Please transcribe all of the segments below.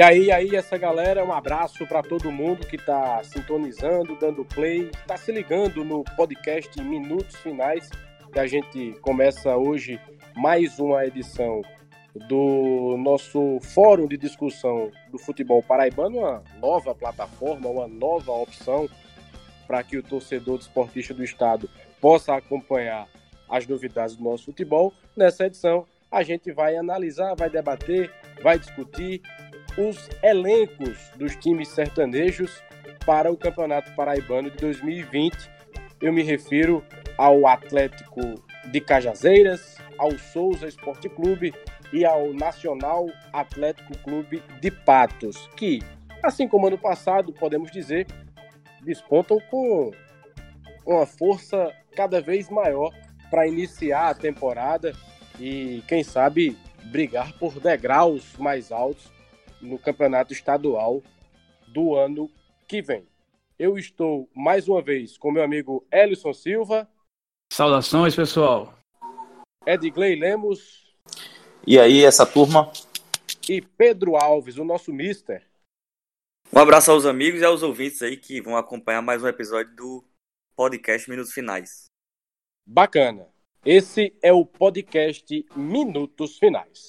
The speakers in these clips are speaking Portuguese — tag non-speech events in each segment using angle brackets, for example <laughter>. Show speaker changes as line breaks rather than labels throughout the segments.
E aí, aí, essa galera, um abraço para todo mundo que está sintonizando, dando play, está se ligando no podcast Minutos Finais, que a gente começa hoje mais uma edição do nosso fórum de discussão do futebol paraibano, uma nova plataforma, uma nova opção para que o torcedor desportista do estado possa acompanhar as novidades do nosso futebol. Nessa edição, a gente vai analisar, vai debater, vai discutir os elencos dos times sertanejos para o Campeonato Paraibano de 2020. Eu me refiro ao Atlético de Cajazeiras, ao Souza Esporte Clube e ao Nacional Atlético Clube de Patos, que, assim como ano passado, podemos dizer, despontam com uma força cada vez maior para iniciar a temporada e, quem sabe, brigar por degraus mais altos no campeonato estadual do ano que vem. Eu estou mais uma vez com meu amigo Ellison Silva.
Saudações, pessoal.
Edgley Lemos.
E aí, essa turma?
E Pedro Alves, o nosso mister.
Um abraço aos amigos e aos ouvintes aí que vão acompanhar mais um episódio do podcast Minutos Finais.
Bacana. Esse é o podcast Minutos Finais.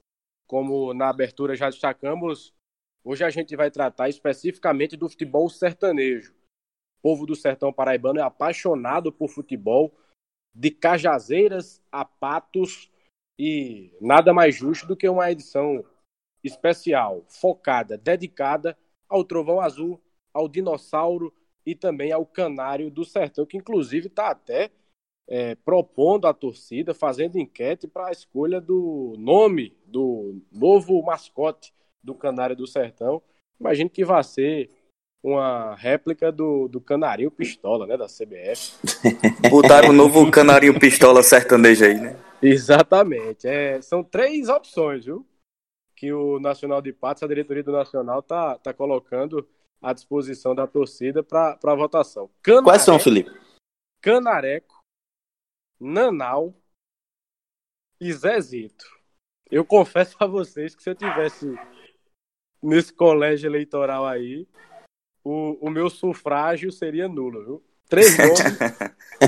Como na abertura já destacamos, hoje a gente vai tratar especificamente do futebol sertanejo. O povo do sertão paraibano é apaixonado por futebol, de Cajazeiras a Patos, e nada mais justo do que uma edição especial, focada, dedicada ao Trovão Azul, ao Dinossauro e também ao Canário do Sertão, que inclusive está até é, propondo à torcida, fazendo enquete para a escolha do nome do novo mascote do Canário do Sertão. Imagino que vai ser uma réplica do, do Canarinho Pistola, né, da CBF. <laughs>
Botaram o novo Canarinho Pistola sertanejo aí, né?
Exatamente. É, são três opções, viu? Que o Nacional de Patos, a diretoria do Nacional, tá, tá colocando à disposição da torcida para votação.
Quais são, Felipe?
Canareco, Nanau e Zezito. Eu confesso a vocês que se eu tivesse nesse colégio eleitoral aí, o, o meu sufrágio seria nulo, viu? Três <laughs> nomes.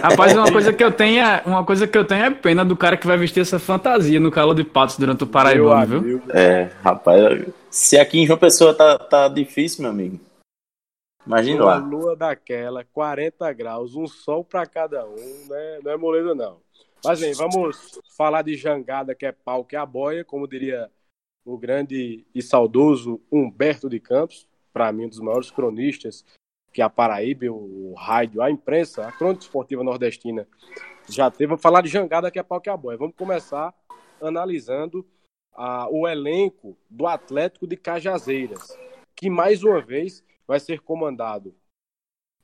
Rapaz, uma coisa que eu tenho é, uma coisa que eu tenho é pena do cara que vai vestir essa fantasia no calor de patos durante o Paraibano, viu?
É, rapaz, se aqui em João Pessoa tá, tá difícil, meu amigo. Imagina
uma lá. lua daquela, 40 graus, um sol para cada um, né? não é moleza não. Mas bem, vamos falar de jangada, que é pau, que é a boia, como diria o grande e saudoso Humberto de Campos, para mim um dos maiores cronistas que a Paraíba, o rádio, a imprensa, a crônica esportiva nordestina já teve. Vamos falar de jangada, que é pau, que é a boia. Vamos começar analisando a, o elenco do Atlético de Cajazeiras, que mais uma vez vai ser comandado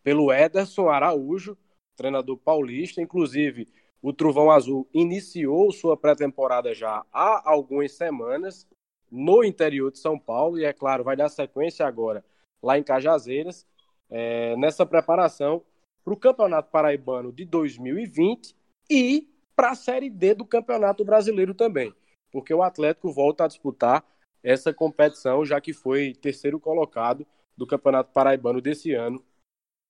pelo Ederson Araújo, treinador paulista. Inclusive, o Trovão Azul iniciou sua pré-temporada já há algumas semanas no interior de São Paulo e, é claro, vai dar sequência agora lá em Cajazeiras, é, nessa preparação para o Campeonato Paraibano de 2020 e para a Série D do Campeonato Brasileiro também, porque o Atlético volta a disputar essa competição, já que foi terceiro colocado do Campeonato Paraibano desse ano,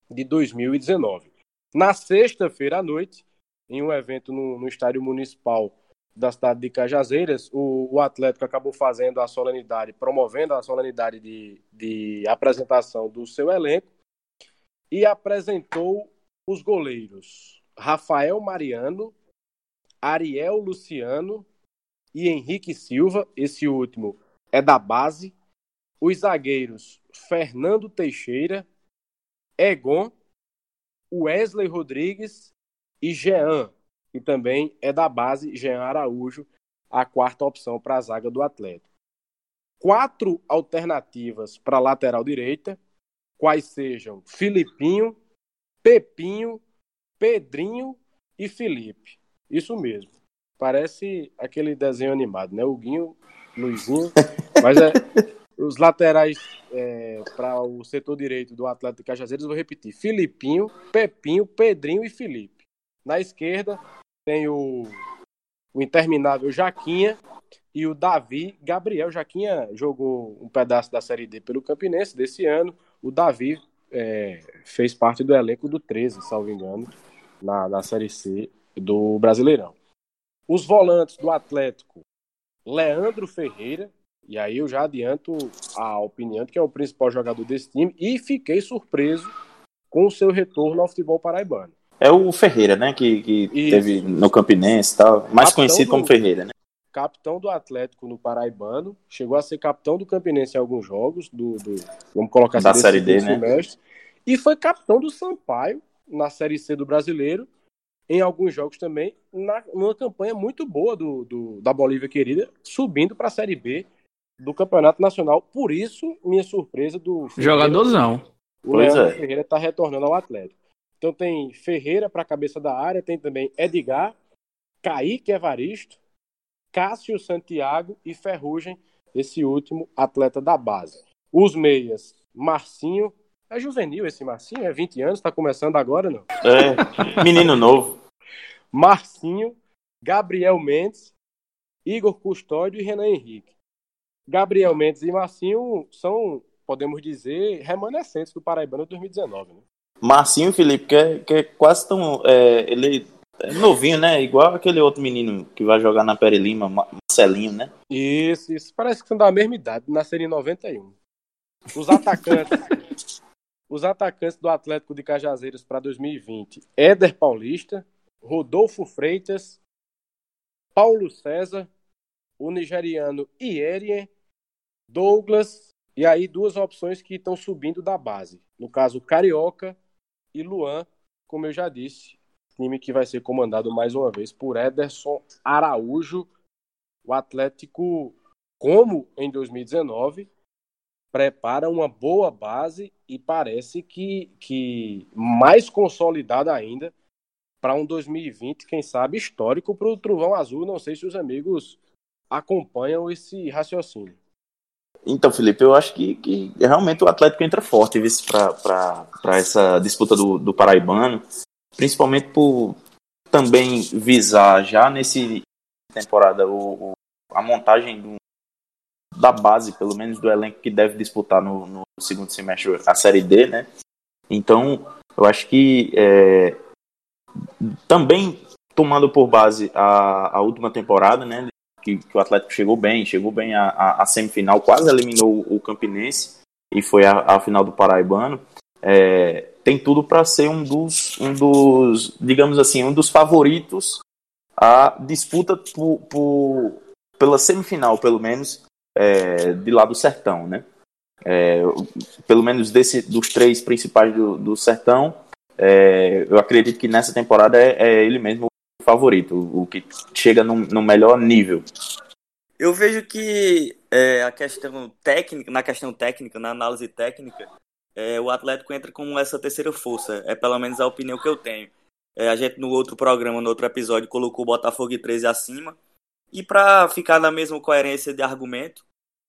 de 2019. Na sexta-feira à noite, em um evento no, no, estádio municipal da cidade de Cajazeiras, o, o, Atlético acabou fazendo a solenidade, promovendo a solenidade de, de apresentação do seu elenco e apresentou os goleiros Rafael Mariano, Ariel Luciano e Henrique Silva, esse último é da base, os zagueiros Fernando Teixeira, Egon, Wesley Rodrigues e Jean, que também é da base Jean Araújo, a quarta opção para a zaga do Atlético. quatro alternativas para lateral direita, quais sejam Filipinho, Pepinho, Pedrinho e Felipe. Isso mesmo. Parece aquele desenho animado, né? O Guinho, Luizinho. <laughs> Mas é, os laterais é, para o setor direito do Atlético de Cajazeiras, vou repetir: Filipinho, Pepinho, Pedrinho e Felipe. Na esquerda tem o, o interminável Jaquinha e o Davi Gabriel. Jaquinha jogou um pedaço da Série D pelo Campinense desse ano. O Davi é, fez parte do elenco do 13, salvo engano, na, na Série C do Brasileirão. Os volantes do Atlético, Leandro Ferreira, e aí eu já adianto a opinião de que é o principal jogador desse time, e fiquei surpreso com o seu retorno ao futebol paraibano.
É o Ferreira, né? Que, que teve no Campinense e tal. Mais capitão conhecido do, como Ferreira, né?
Capitão do Atlético no Paraibano. Chegou a ser capitão do Campinense em alguns jogos, do, do vamos colocar assim,
da Série D, né? Semestre.
E foi capitão do Sampaio na Série C do Brasileiro, em alguns jogos também, na, numa campanha muito boa do, do da Bolívia querida, subindo para a Série B do Campeonato Nacional. Por isso, minha surpresa do.
Jogadorzão.
O pois Leandro é. Ferreira está retornando ao Atlético. Então tem Ferreira para a cabeça da área, tem também Edgar, Kaique Evaristo, Cássio Santiago e Ferrugem, esse último atleta da base. Os meias, Marcinho, é juvenil esse Marcinho, é 20 anos, está começando agora, não?
É, menino novo.
Marcinho, Gabriel Mendes, Igor Custódio e Renan Henrique. Gabriel Mendes e Marcinho são, podemos dizer, remanescentes do Paraibano de 2019, né?
Marcinho Felipe, que é, que é quase tão. É, ele é novinho, né? Igual aquele outro menino que vai jogar na Pere Lima, Marcelinho, né?
Isso, isso. Parece que são da mesma idade, nasceram em 91. Os atacantes. <laughs> os atacantes do Atlético de Cajazeiras para 2020: Éder Paulista, Rodolfo Freitas, Paulo César, o nigeriano Ierien, Douglas, e aí duas opções que estão subindo da base. No caso, Carioca e Luan, como eu já disse, time que vai ser comandado mais uma vez por Ederson Araújo. O Atlético, como em 2019, prepara uma boa base e parece que, que mais consolidada ainda para um 2020, quem sabe, histórico para o Trovão Azul. Não sei se os amigos acompanham esse raciocínio.
Então, Felipe, eu acho que, que realmente o Atlético entra forte para essa disputa do, do Paraibano, principalmente por também visar já nesse temporada o, o a montagem do, da base, pelo menos do elenco que deve disputar no, no segundo semestre a Série D, né? Então, eu acho que é, também tomando por base a, a última temporada, né? Que, que, o Atlético chegou bem, chegou bem à, à, semifinal, quase eliminou o, Campinense e foi a final do Paraibano. É, tem tudo para ser um dos, um dos, digamos assim, um dos favoritos à disputa por, por pela semifinal, pelo menos, é, de lá do Sertão, né? É, pelo menos desse, dos três principais do, do Sertão, é, eu acredito que nessa temporada é, é ele mesmo favorito, o que chega no, no melhor nível.
Eu vejo que é, a questão técnica, na questão técnica, na análise técnica, é, o Atlético entra com essa terceira força. É pelo menos a opinião que eu tenho. É, a gente no outro programa, no outro episódio, colocou o Botafogo e 13 acima. E para ficar na mesma coerência de argumento,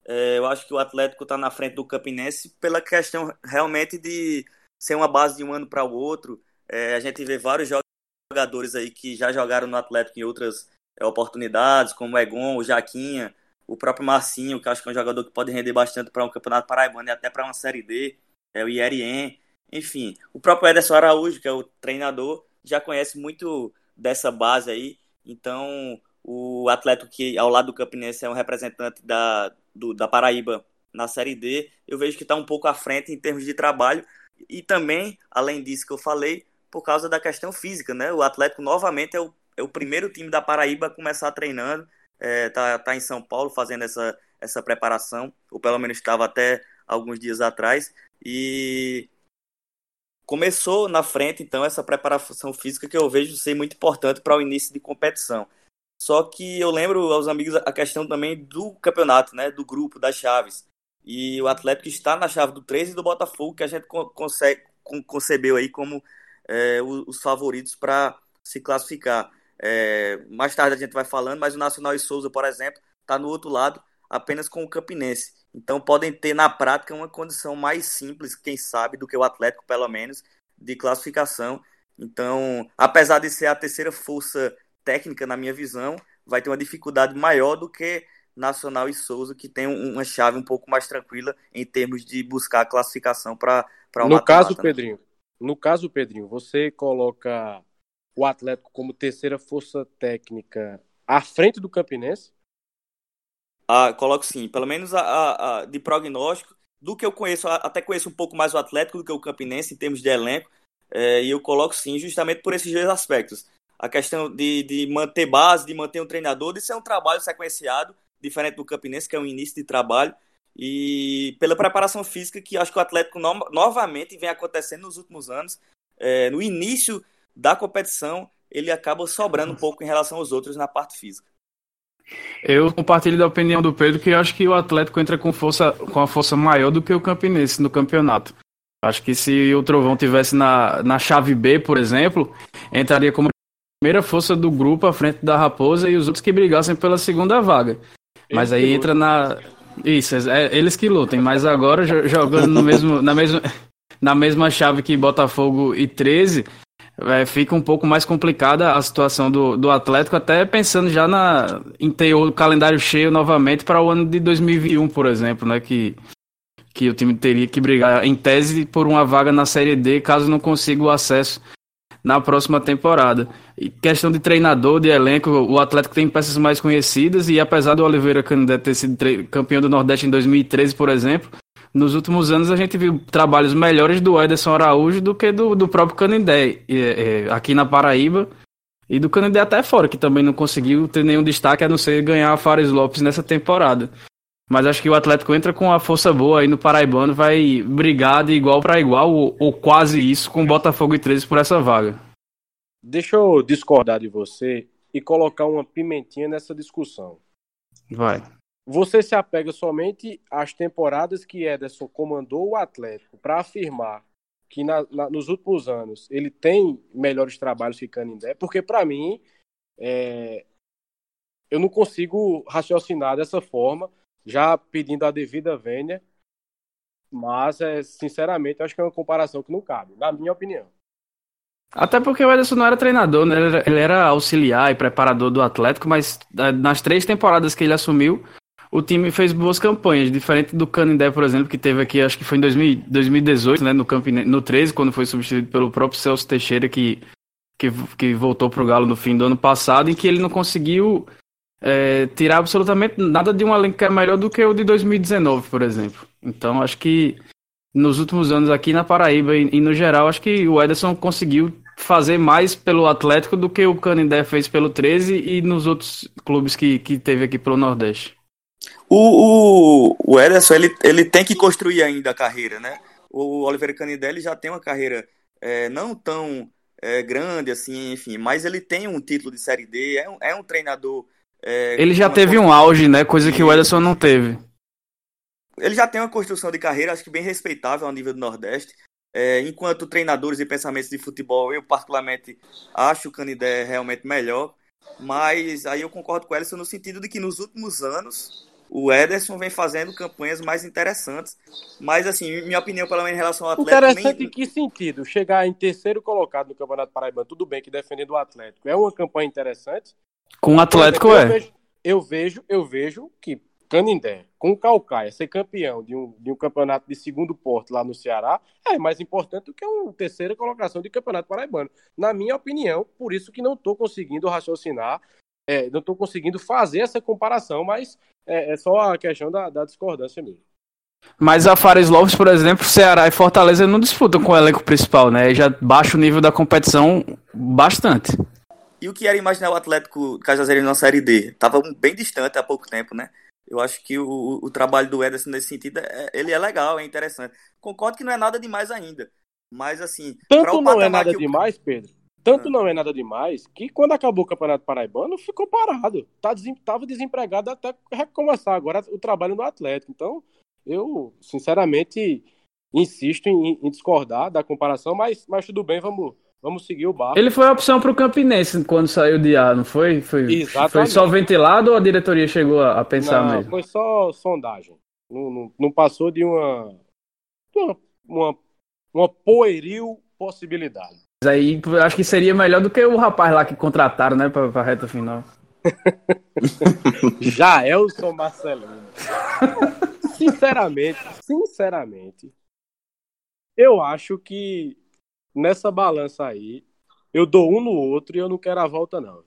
é, eu acho que o Atlético está na frente do Campinense pela questão realmente de ser uma base de um ano para o outro. É, a gente vê vários jogos jogadores aí que já jogaram no Atlético em outras é, oportunidades, como o Egon, o Jaquinha, o próprio Marcinho, que acho que é um jogador que pode render bastante para um campeonato paraibano e até para uma Série D, é o Ierien, enfim. O próprio Ederson Araújo, que é o treinador, já conhece muito dessa base aí, então o Atlético que ao lado do Campinense é um representante da, do, da Paraíba na Série D, eu vejo que está um pouco à frente em termos de trabalho, e também, além disso que eu falei, por causa da questão física, né? O Atlético novamente é o, é o primeiro time da Paraíba a começar treinando, é, tá, tá em São Paulo fazendo essa, essa preparação, ou pelo menos estava até alguns dias atrás, e começou na frente então essa preparação física que eu vejo ser muito importante para o início de competição. Só que eu lembro aos amigos a questão também do campeonato, né? Do grupo, das chaves. E o Atlético está na chave do 13 e do Botafogo, que a gente consegue, concebeu aí como é, os favoritos para se classificar. É, mais tarde a gente vai falando, mas o Nacional e Souza, por exemplo, está no outro lado, apenas com o Campinense. Então podem ter na prática uma condição mais simples, quem sabe, do que o Atlético, pelo menos, de classificação. Então, apesar de ser a terceira força técnica, na minha visão, vai ter uma dificuldade maior do que Nacional e Souza, que tem uma chave um pouco mais tranquila em termos de buscar a classificação para
o No caso, né? Pedrinho, no caso, Pedrinho, você coloca o Atlético como terceira força técnica à frente do Campinense?
Ah, coloco sim, pelo menos a, a, a, de prognóstico, do que eu conheço, até conheço um pouco mais o Atlético do que o Campinense em termos de elenco, é, e eu coloco sim, justamente por esses dois aspectos. A questão de, de manter base, de manter um treinador, de ser um trabalho sequenciado, diferente do Campinense, que é um início de trabalho, e pela preparação física que acho que o Atlético no, novamente vem acontecendo nos últimos anos. É, no início da competição, ele acaba sobrando um pouco em relação aos outros na parte física.
Eu compartilho da opinião do Pedro que eu acho que o Atlético entra com força com a força maior do que o Campinense no campeonato. Acho que se o Trovão tivesse na, na chave B, por exemplo, entraria como primeira força do grupo à frente da Raposa e os outros que brigassem pela segunda vaga. Mas aí entra na isso, é, eles que lutem, mas agora jogando no mesmo na mesma na mesma chave que Botafogo e 13, é, fica um pouco mais complicada a situação do, do Atlético, até pensando já na, em ter o calendário cheio novamente para o ano de 2021, por exemplo, né? Que, que o time teria que brigar em tese por uma vaga na Série D caso não consiga o acesso na próxima temporada. E questão de treinador, de elenco, o Atlético tem peças mais conhecidas e apesar do Oliveira Canindé ter sido campeão do Nordeste em 2013, por exemplo, nos últimos anos a gente viu trabalhos melhores do Ederson Araújo do que do, do próprio Canindé é, aqui na Paraíba e do Canindé até fora, que também não conseguiu ter nenhum destaque a não ser ganhar a Fares Lopes nessa temporada. Mas acho que o Atlético entra com a força boa aí no Paraibano, vai brigar de igual para igual, ou, ou, quase isso, com Botafogo e 13 por essa vaga.
Deixa eu discordar de você e colocar uma pimentinha nessa discussão.
Vai.
Você se apega somente às temporadas que Ederson comandou o Atlético para afirmar que na, na, nos últimos anos ele tem melhores trabalhos que Canindé, porque para mim é, eu não consigo raciocinar dessa forma, já pedindo a devida vênia, mas é, sinceramente acho que é uma comparação que não cabe, na minha opinião.
Até porque o Ederson não era treinador, né? ele, era, auxiliar e preparador do Atlético, mas é, nas três temporadas que ele assumiu, o time fez boas campanhas, diferente do Canindé, por exemplo, que teve aqui, acho que foi em 2000, 2018, né, no, Campine, no 13, quando foi substituído pelo próprio Celso Teixeira, que, que, que voltou pro Galo no fim do ano passado, em que ele não conseguiu é, tirar absolutamente nada de um elenco que é melhor do que o de 2019, por exemplo. Então, acho que nos últimos anos aqui na Paraíba e, e no geral, acho que o Ederson conseguiu fazer mais pelo Atlético do que o Canindé fez pelo 13 e nos outros clubes que, que teve aqui pelo Nordeste.
O, o, o Ederson, ele, ele tem que construir ainda a carreira, né? O Oliveira Canidelli já tem uma carreira é, não tão é, grande assim, enfim, mas ele tem um título de Série D, é um, é um treinador.
É, ele já teve um auge, né? Coisa que o Ederson não teve.
Ele já tem uma construção de carreira, acho que bem respeitável ao nível do Nordeste. É, enquanto treinadores e pensamentos de futebol, eu particularmente acho o Canidé realmente melhor. Mas aí eu concordo com o Ellison no sentido de que nos últimos anos o Ederson vem fazendo campanhas mais interessantes. Mas, assim, minha opinião, pelo menos em relação ao Atlético.
Interessante nem... em que sentido? Chegar em terceiro colocado no Campeonato Paraibano, tudo bem que defendendo o Atlético. É uma campanha interessante.
Com o Atlético eu
é. Vejo, eu vejo, eu vejo que Canindé, com o Calcaia, ser campeão de um, de um campeonato de segundo porto lá no Ceará é mais importante do que uma terceira colocação de campeonato paraibano. Na minha opinião, por isso que não estou conseguindo raciocinar é, não estou conseguindo fazer essa comparação, mas é, é só a questão da, da, discordância mesmo.
Mas a Fares Lopes, por exemplo, Ceará e Fortaleza não disputam com o elenco principal, né? Já baixa o nível da competição bastante.
E o que era imaginar o Atlético Cajazeiro na Série D? Tava bem distante há pouco tempo, né? Eu acho que o, o trabalho do Ederson nesse sentido, é, ele é legal, é interessante. Concordo que não é nada demais ainda. Mas assim.
Tanto não é nada demais, Pedro, Tanto não é nada demais que quando acabou o Campeonato Paraibano ficou parado. Tá desem, tava desempregado até recomeçar agora o trabalho no Atlético. Então, eu, sinceramente, insisto em, em discordar da comparação, mas, mas tudo bem, vamos, vamos seguir o barco.
Ele foi a opção para o Campinense quando saiu de A, não foi? Foi, foi só ventilado ou a diretoria chegou a, a pensar
não,
mesmo?
Foi só sondagem. Não, não, não passou de uma, uma, uma, uma poeril possibilidade.
Mas aí acho que seria melhor do que o rapaz lá que contrataram, né, pra, pra reta final. <laughs>
Jaelson Marcelino. sinceramente, sinceramente, eu acho que nessa balança aí, eu dou um no outro e eu não quero a volta, não.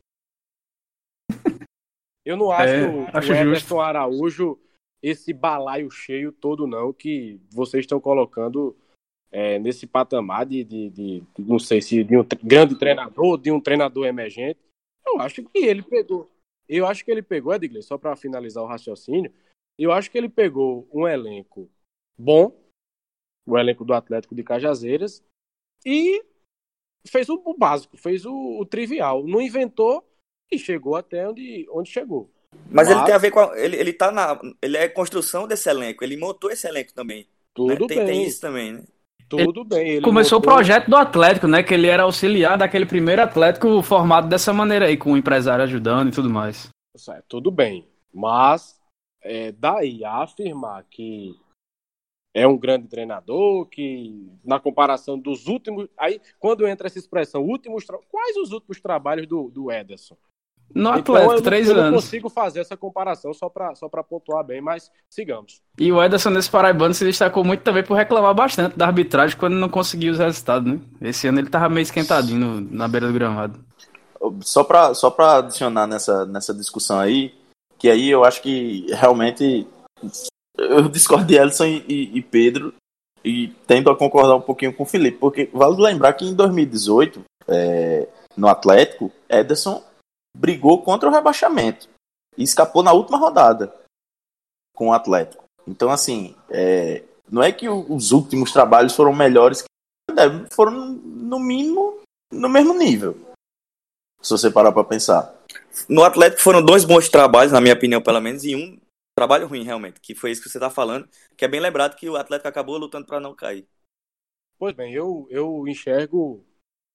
Eu não acho, é, o, acho o Everton Araújo esse balaio cheio todo, não, que vocês estão colocando é, nesse patamar de, de, de, não sei se de um grande treinador, de um treinador emergente, eu acho que ele pegou. Eu acho que ele pegou, Edgley, só para finalizar o raciocínio, eu acho que ele pegou um elenco bom, o elenco do Atlético de Cajazeiras, e fez o, o básico, fez o, o, trivial. Não inventou e chegou até onde, onde chegou.
Mas, Mas, ele tem a ver com. A, ele, ele tá na. Ele é construção desse elenco, ele montou esse elenco também.
Tudo
né?
tem, bem.
Tem isso também, né?
Tudo ele bem. Ele
começou montou... o projeto do Atlético, né? Que ele era auxiliar daquele primeiro Atlético formado dessa maneira aí, com o empresário ajudando e tudo mais.
É, tudo bem. Mas é, daí a afirmar que é um grande treinador, que na comparação dos últimos. Aí, quando entra essa expressão, últimos quais os últimos trabalhos do, do Ederson?
No então, Atlético,
eu,
três
eu
anos.
Eu não consigo fazer essa comparação só para só pontuar bem, mas sigamos.
E o Ederson nesse Paraibano se destacou muito também por reclamar bastante da arbitragem quando não conseguiu os resultados, né? Esse ano ele tava meio esquentadinho na beira do gramado.
Só para só pra adicionar nessa, nessa discussão aí, que aí eu acho que realmente eu discordo de Ellison e, e, e Pedro e tendo a concordar um pouquinho com o Felipe, porque vale lembrar que em 2018, é, no Atlético, Ederson brigou contra o rebaixamento e escapou na última rodada com o Atlético. Então, assim, é, não é que os últimos trabalhos foram melhores, que foram no mínimo no mesmo nível. Se você parar para pensar.
No Atlético foram dois bons trabalhos, na minha opinião, pelo menos, e um trabalho ruim, realmente, que foi isso que você está falando, que é bem lembrado que o Atlético acabou lutando para não cair.
Pois bem, eu, eu enxergo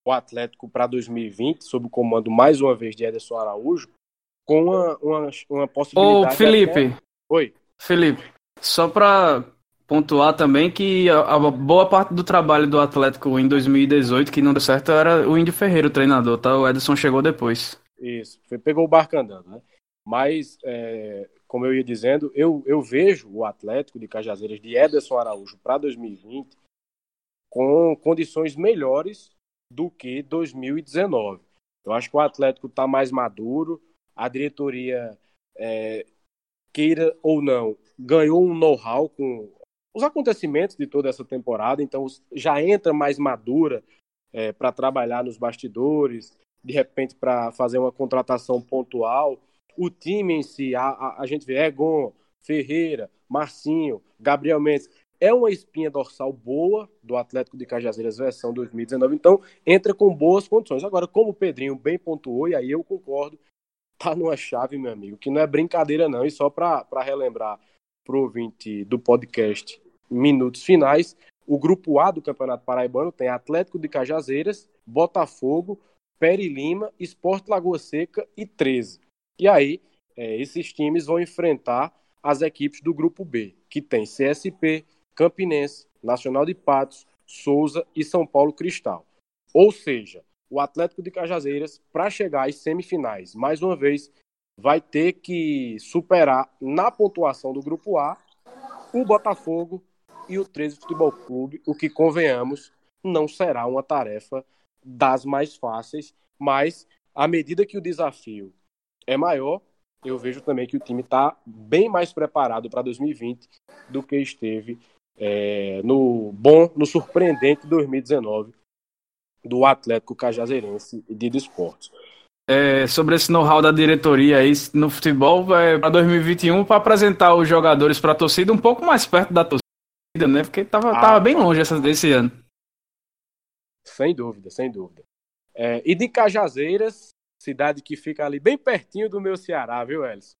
o Atlético para 2020, sob o comando mais uma vez de Ederson Araújo, com uma, uma, uma possibilidade.
Ô, Felipe.
Até... Oi.
Felipe, só para pontuar também que a, a, boa parte do trabalho do Atlético em 2018 que não deu certo era o Indy Ferreira, o treinador, tá? O Ederson chegou depois.
Isso, pegou o barco andando, né? Mas, é, como eu ia dizendo, eu, eu vejo o Atlético de Cajazeiras de Ederson Araújo para 2020 com condições melhores do que 2019. Eu acho que o Atlético está mais maduro, a diretoria, é, queira ou não, ganhou um know-how com os acontecimentos de toda essa temporada, então já entra mais madura é, para trabalhar nos bastidores, de repente para fazer uma contratação pontual. O time em si, a, a, a gente vê Egon, Ferreira, Marcinho, Gabriel Mendes, é uma espinha dorsal boa do Atlético de Cajazeiras versão 2019, então entra com boas condições. Agora, como o Pedrinho bem pontuou, e aí eu concordo, tá numa chave, meu amigo, que não é brincadeira não, e só para relembrar pro ouvinte do podcast Minutos Finais, o grupo A do Campeonato Paraibano tem Atlético de Cajazeiras, Botafogo, Peri Lima, Esporte Lagoa Seca e 13. E aí, é, esses times vão enfrentar as equipes do grupo B, que tem CSP, Campinense, Nacional de Patos, Souza e São Paulo Cristal. Ou seja, o Atlético de Cajazeiras, para chegar às semifinais, mais uma vez, vai ter que superar na pontuação do grupo A o Botafogo e o 13 Futebol Clube, o que convenhamos não será uma tarefa das mais fáceis, mas à medida que o desafio é maior, eu vejo também que o time está bem mais preparado para 2020 do que esteve é, no bom, no surpreendente 2019 do Atlético Cajazeirense de Desportos.
É, sobre esse know-how da diretoria aí no futebol é, para 2021 para apresentar os jogadores para a torcida um pouco mais perto da torcida, né? Porque tava, ah, tava bem longe essa, desse ano.
Sem dúvida, sem dúvida. É, e de Cajazeiras, cidade que fica ali bem pertinho do meu Ceará, viu, Elson?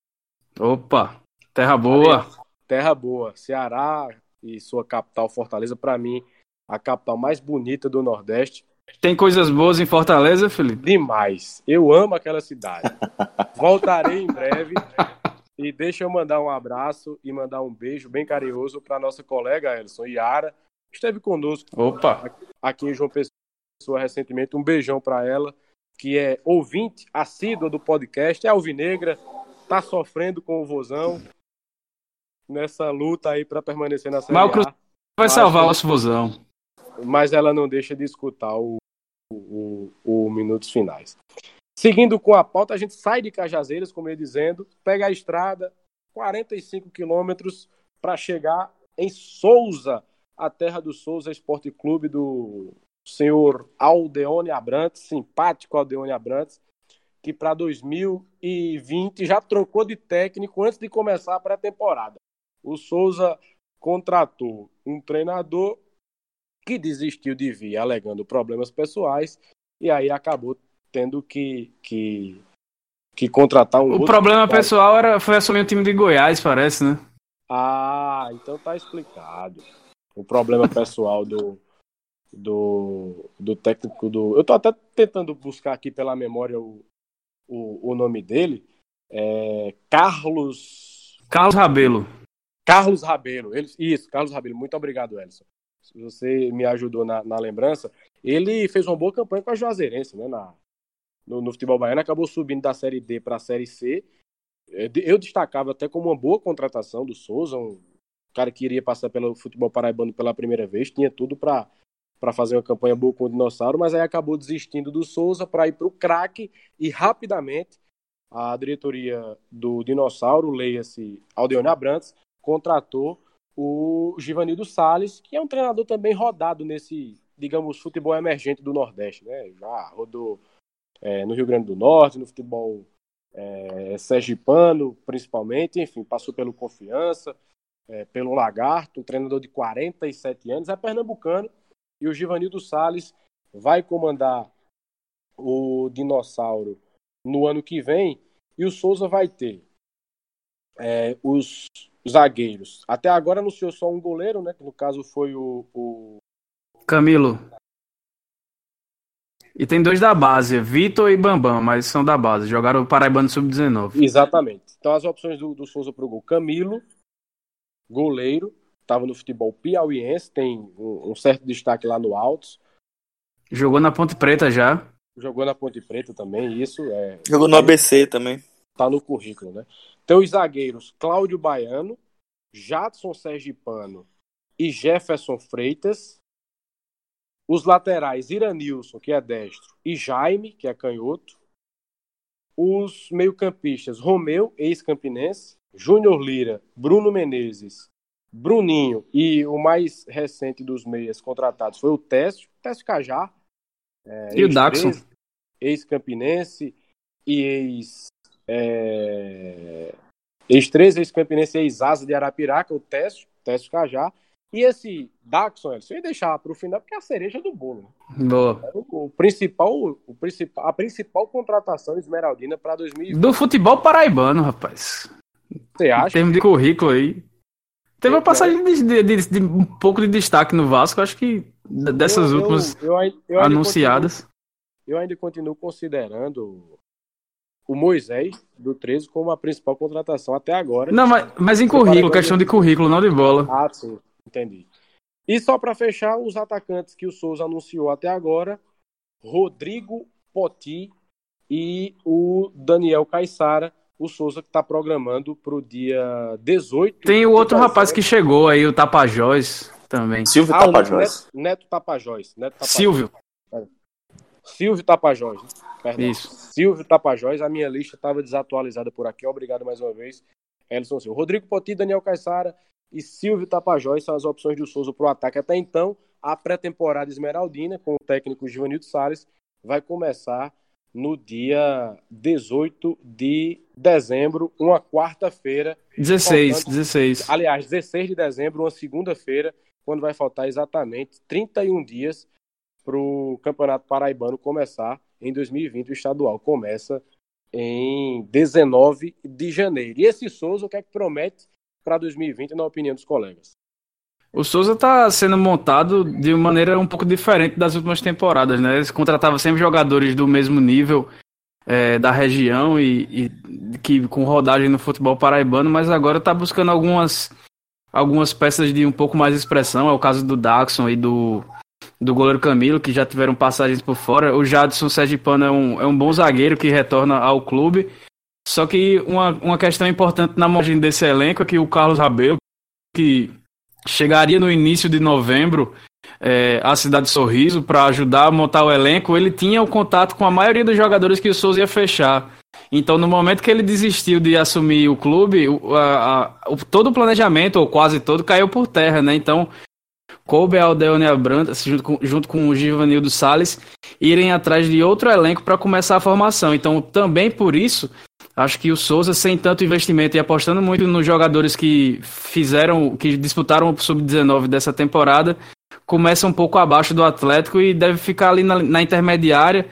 Opa, terra boa.
Terra boa. Ceará e sua capital, Fortaleza, para mim, a capital mais bonita do Nordeste.
Tem coisas boas em Fortaleza, Felipe?
Demais. Eu amo aquela cidade. <laughs> Voltarei em breve. E deixa eu mandar um abraço e mandar um beijo bem carinhoso para nossa colega Elson Yara, que esteve conosco
Opa.
aqui em João Pessoa recentemente. Um beijão para ela, que é ouvinte assídua do podcast, é alvinegra, tá sofrendo com o vozão nessa luta aí para permanecer na Série
Mas A. vai salvar o nosso vozão.
Mas ela não deixa de escutar o, o, o, o Minutos Finais. Seguindo com a pauta, a gente sai de Cajazeiras, como eu ia dizendo, pega a estrada, 45 quilômetros para chegar em Souza, a terra do Souza Esporte Clube do senhor Aldeone Abrantes, simpático Aldeone Abrantes, que para 2020 já trocou de técnico antes de começar a pré-temporada. O Souza contratou um treinador que desistiu de vir alegando problemas pessoais e aí acabou tendo que, que, que contratar um.
O problema cara. pessoal era, foi assumir o time de Goiás, parece, né?
Ah, então tá explicado. O problema pessoal do, do, do técnico do. Eu tô até tentando buscar aqui pela memória o, o, o nome dele. É Carlos.
Carlos Rabelo.
Carlos Rabelo. Ele, isso, Carlos Rabelo. Muito obrigado, Elson. Você me ajudou na, na lembrança. Ele fez uma boa campanha com a Juazeirense, né? Na, no, no futebol baiano, acabou subindo da Série D para a Série C. É, eu destacava até como uma boa contratação do Souza, um cara que iria passar pelo futebol paraibano pela primeira vez, tinha tudo para para fazer uma campanha boa com o Dinossauro, mas aí acabou desistindo do Souza para ir para o craque e rapidamente a diretoria do Dinossauro, leia-se Aldeone Abrantes, contratou o Givanildo Sales, que é um treinador também rodado nesse, digamos, futebol emergente do Nordeste, né? Já rodou é, no Rio Grande do Norte, no futebol é, sergipano, principalmente, enfim, passou pelo Confiança, é, pelo Lagarto, um treinador de 47 anos, é pernambucano, e o Givanildo Sales vai comandar o Dinossauro no ano que vem, e o Souza vai ter é, os zagueiros. Até agora anunciou só um goleiro, né? Que no caso foi o, o...
Camilo. E tem dois da base, Vitor e Bambam, mas são da base. Jogaram o Paraibano Sub-19.
Exatamente. Então as opções do, do Souza pro gol. Camilo, goleiro, estava no futebol piauiense, tem um, um, certo destaque lá no Altos.
Jogou na Ponte Preta já.
Jogou na Ponte Preta também, isso. É,
Jogou no ABC também.
Tá no currículo, né? Então os zagueiros, Cláudio Baiano, Jadson Sergipano e Jefferson Freitas. Os laterais, Iranilson, que é destro, e Jaime, que é canhoto. Os meio-campistas, Romeu, ex-campinense, Júnior Lira, Bruno Menezes, Bruninho e o mais recente dos meias contratados foi o Técio, Técio Cajá.
É, e o Daxon.
Ex-campinense e ex... É, ex-3, ex-campinense e ex-asa de Arapiraca, o Técio, Técio Cajá. E esse Daxon, você ia deixar para o final porque é a cereja do bolo.
Boa.
É o, o, principal, o principal, a principal contratação esmeraldina para 2020.
Do futebol paraibano, rapaz.
Você acha?
Em termos de currículo aí. Teve uma passagem de, de, de, de, um pouco de destaque no Vasco, acho que dessas eu, últimas eu, eu, anunciadas.
Continuo, eu ainda continuo considerando o Moisés do 13 como a principal contratação até agora.
Não, mas, mas em currículo, questão de currículo, não de bola.
Ah, sim. Entendi. E só para fechar, os atacantes que o Souza anunciou até agora: Rodrigo Poti e o Daniel Caissara. O Souza que está programando para o dia 18.
Tem o outro rapaz que chegou aí, o Tapajós também.
Silvio ah, Tapajós. Neto, Neto Tapajós. Neto Tapajós.
Silvio.
Silvio Tapajós.
Perdão. Isso.
Silvio Tapajós. A minha lista estava desatualizada por aqui. Obrigado mais uma vez, Elson Silva. Rodrigo Poti, Daniel Caissara, e Silvio Tapajós são as opções do Souza para o ataque. Até então, a pré-temporada esmeraldina com o técnico Givanildo Salles vai começar no dia 18 de dezembro, uma quarta-feira.
16, faltando, 16.
Aliás, 16 de dezembro, uma segunda-feira, quando vai faltar exatamente 31 dias para o Campeonato Paraibano começar. em 2020. O estadual começa em 19 de janeiro. E esse Souza, o que é que promete para 2020, na opinião dos colegas?
O Souza está sendo montado de uma maneira um pouco diferente das últimas temporadas, né? Ele contratava sempre jogadores do mesmo nível é, da região e, e, que com rodagem no futebol paraibano, mas agora está buscando algumas algumas peças de um pouco mais expressão. É o caso do Daxon e do, do goleiro Camilo, que já tiveram passagens por fora. O Jadson Sergipano é um, é um bom zagueiro que retorna ao clube. Só que uma, uma questão importante na margem desse elenco é que o Carlos Rabelo, que chegaria no início de novembro é, à cidade de Sorriso para ajudar a montar o elenco, ele tinha o contato com a maioria dos jogadores que o Souza ia fechar. Então, no momento que ele desistiu de assumir o clube, o, a, a, o, todo o planejamento, ou quase todo, caiu por terra, né? Então, coube ao Deone Abrantes, junto com, junto com o Givanildo Salles, irem atrás de outro elenco para começar a formação. Então, também por isso, Acho que o Souza, sem tanto investimento e apostando muito nos jogadores que fizeram, que disputaram o Sub-19 dessa temporada, começa um pouco abaixo do Atlético e deve ficar ali na, na intermediária.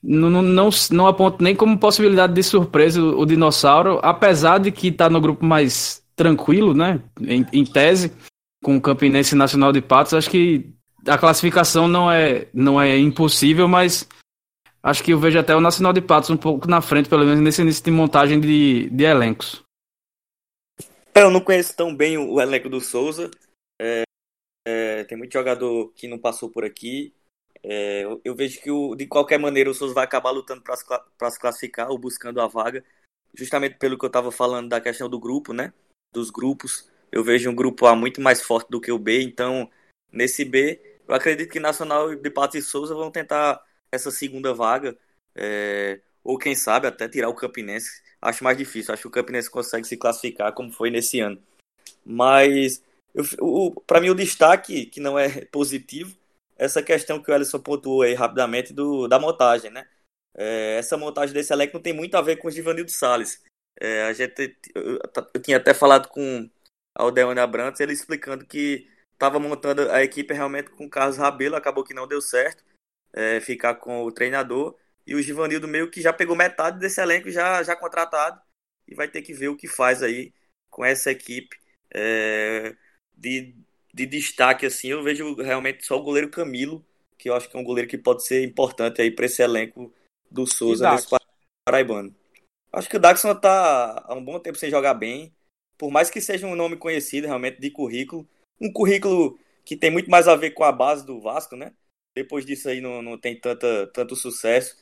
Não, não, não, não aponto nem como possibilidade de surpresa o, o Dinossauro, apesar de que está no grupo mais tranquilo, né? Em, em tese, com o Campinense Nacional de Patos, acho que a classificação não é, não é impossível, mas acho que eu vejo até o Nacional de Patos um pouco na frente, pelo menos nesse início de montagem de, de elencos.
Eu não conheço tão bem o elenco do Souza. É, é, tem muito jogador que não passou por aqui. É, eu, eu, vejo que o, de qualquer maneira o Souza vai acabar lutando para se classificar ou buscando a vaga, justamente pelo que eu estava falando da questão do grupo, né? Dos grupos. Eu vejo um grupo A muito mais forte do que o B, então nesse B eu acredito que Nacional de Patos e Souza vão tentar essa segunda vaga, é, ou quem sabe até tirar o Campinense. Acho mais difícil, acho que o Campinense consegue se classificar como foi nesse ano. Mas, para mim, o destaque, que não é <laughs> positivo, é essa questão que o Ellison pontuou aí rapidamente do, da montagem, né? É, essa montagem desse elenco não tem muito a ver com o Givanildo Salles. É, a gente, eu, eu, tinha até falado com Aldeone Abrantes, ele explicando que estava montando a equipe realmente com o Carlos Rabelo, acabou que não deu certo é, ficar com o treinador. E o Givanildo meio que já pegou metade desse elenco já, já contratado e vai ter que ver o que faz aí com essa equipe é, de, de destaque assim. Eu vejo realmente só o goleiro Camilo, que eu acho que é um goleiro que pode ser importante aí para esse elenco do Souza nesse paraibano. Acho que o Daxon tá há um bom tempo sem jogar bem, por mais que seja um nome conhecido realmente de currículo, um currículo que tem muito mais a ver com a base do Vasco, né? Depois disso aí não, não tem tanta, tanto sucesso.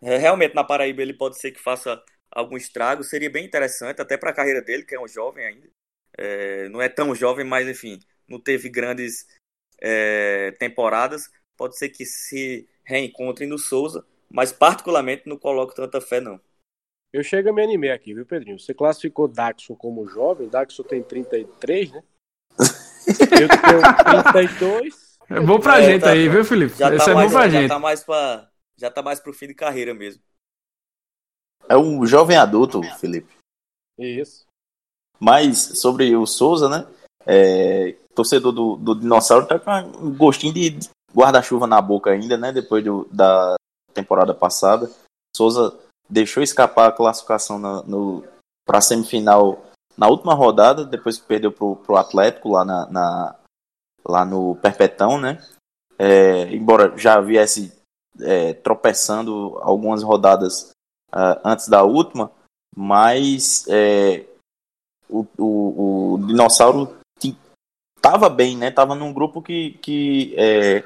É, realmente na Paraíba ele pode ser que faça algum estrago, seria bem interessante, até para a carreira dele, que é um jovem ainda. É, não é tão jovem, mas enfim, não teve grandes é, temporadas. Pode ser que se reencontrem no Souza, mas particularmente não coloco tanta fé, não.
Eu chego a me animar aqui, viu, Pedrinho? Você classificou Daxon como jovem, Daxon tem 33, né? <laughs> Eu tenho 32.
É bom pra é, gente tá, aí, viu, Felipe?
Já Esse tá é mais, bom pra já gente. Tá mais pra, já tá mais pro fim de carreira mesmo.
É um jovem adulto, Felipe.
Isso.
Mas sobre o Souza, né? É, torcedor do, do Dinossauro tá com um gostinho de guarda-chuva na boca ainda, né? Depois do, da temporada passada. Souza deixou escapar a classificação na, no, pra semifinal na última rodada, depois que perdeu pro, pro Atlético lá na, na lá no Perpetão, né? É, embora já viesse é, tropeçando algumas rodadas uh, antes da última, mas é, o, o, o, Dinossauro estava bem, né? Tava num grupo que, que é,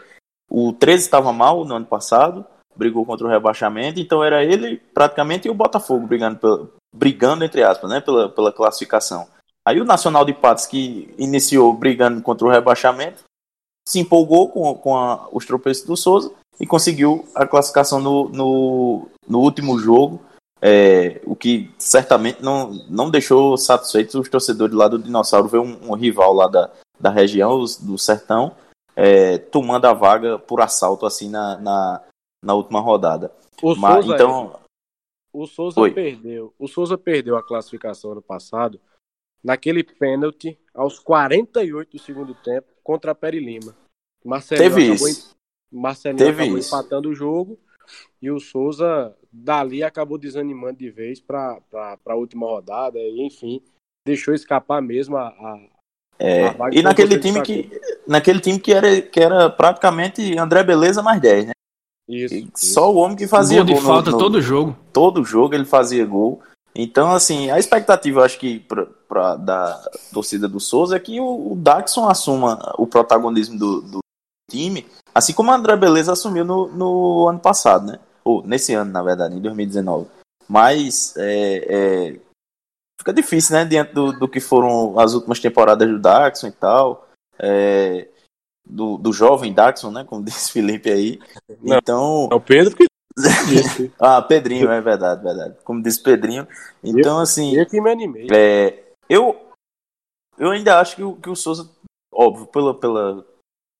o 13 estava mal no ano passado, brigou contra o rebaixamento, então era ele praticamente e o Botafogo brigando, brigando entre aspas, né? Pela, pela classificação. Aí o Nacional de Patos, que iniciou brigando contra o rebaixamento, se empolgou com, com a, os tropeços do Souza e conseguiu a classificação no, no, no último jogo, é, o que certamente não, não deixou satisfeitos os torcedores lá do Dinossauro ver um, um rival lá da, da região, do Sertão, é, tomando a vaga por assalto assim na, na, na última rodada.
O Mas, Souza, então, o Souza perdeu. O Souza perdeu a classificação ano passado naquele pênalti aos 48 do segundo tempo contra a Peri Lima. Marcelinho
Teve
acabou,
isso.
Marcelinho
Teve
acabou
isso.
empatando o jogo. E o Souza, dali, acabou desanimando de vez para a última rodada, e enfim, deixou escapar mesmo a. a,
é, e naquele time, que, naquele time que era, que era praticamente André Beleza mais 10, né? Isso, isso. Só o homem que fazia
gol. gol de falta no, todo jogo.
Todo jogo ele fazia gol. Então, assim, a expectativa, acho que pra, pra, da torcida do Souza é que o, o Daxon assuma o protagonismo do, do, time, assim como o André Beleza assumiu no, no ano passado, né? Ou nesse ano, na verdade, em 2019. Mas é, é, fica difícil, né? Diante do, do que foram as últimas temporadas do Daxon e tal. É, do, do jovem Daxon, né? Como <laughs> disse Felipe aí. Não, então.
É o Pedro que
ah, Pedrinho, é verdade, verdade. Como disse Pedrinho. Então, eu, assim.
Eu que me animei.
É, eu, eu ainda acho que o, que o Souza, óbvio, pela, pela,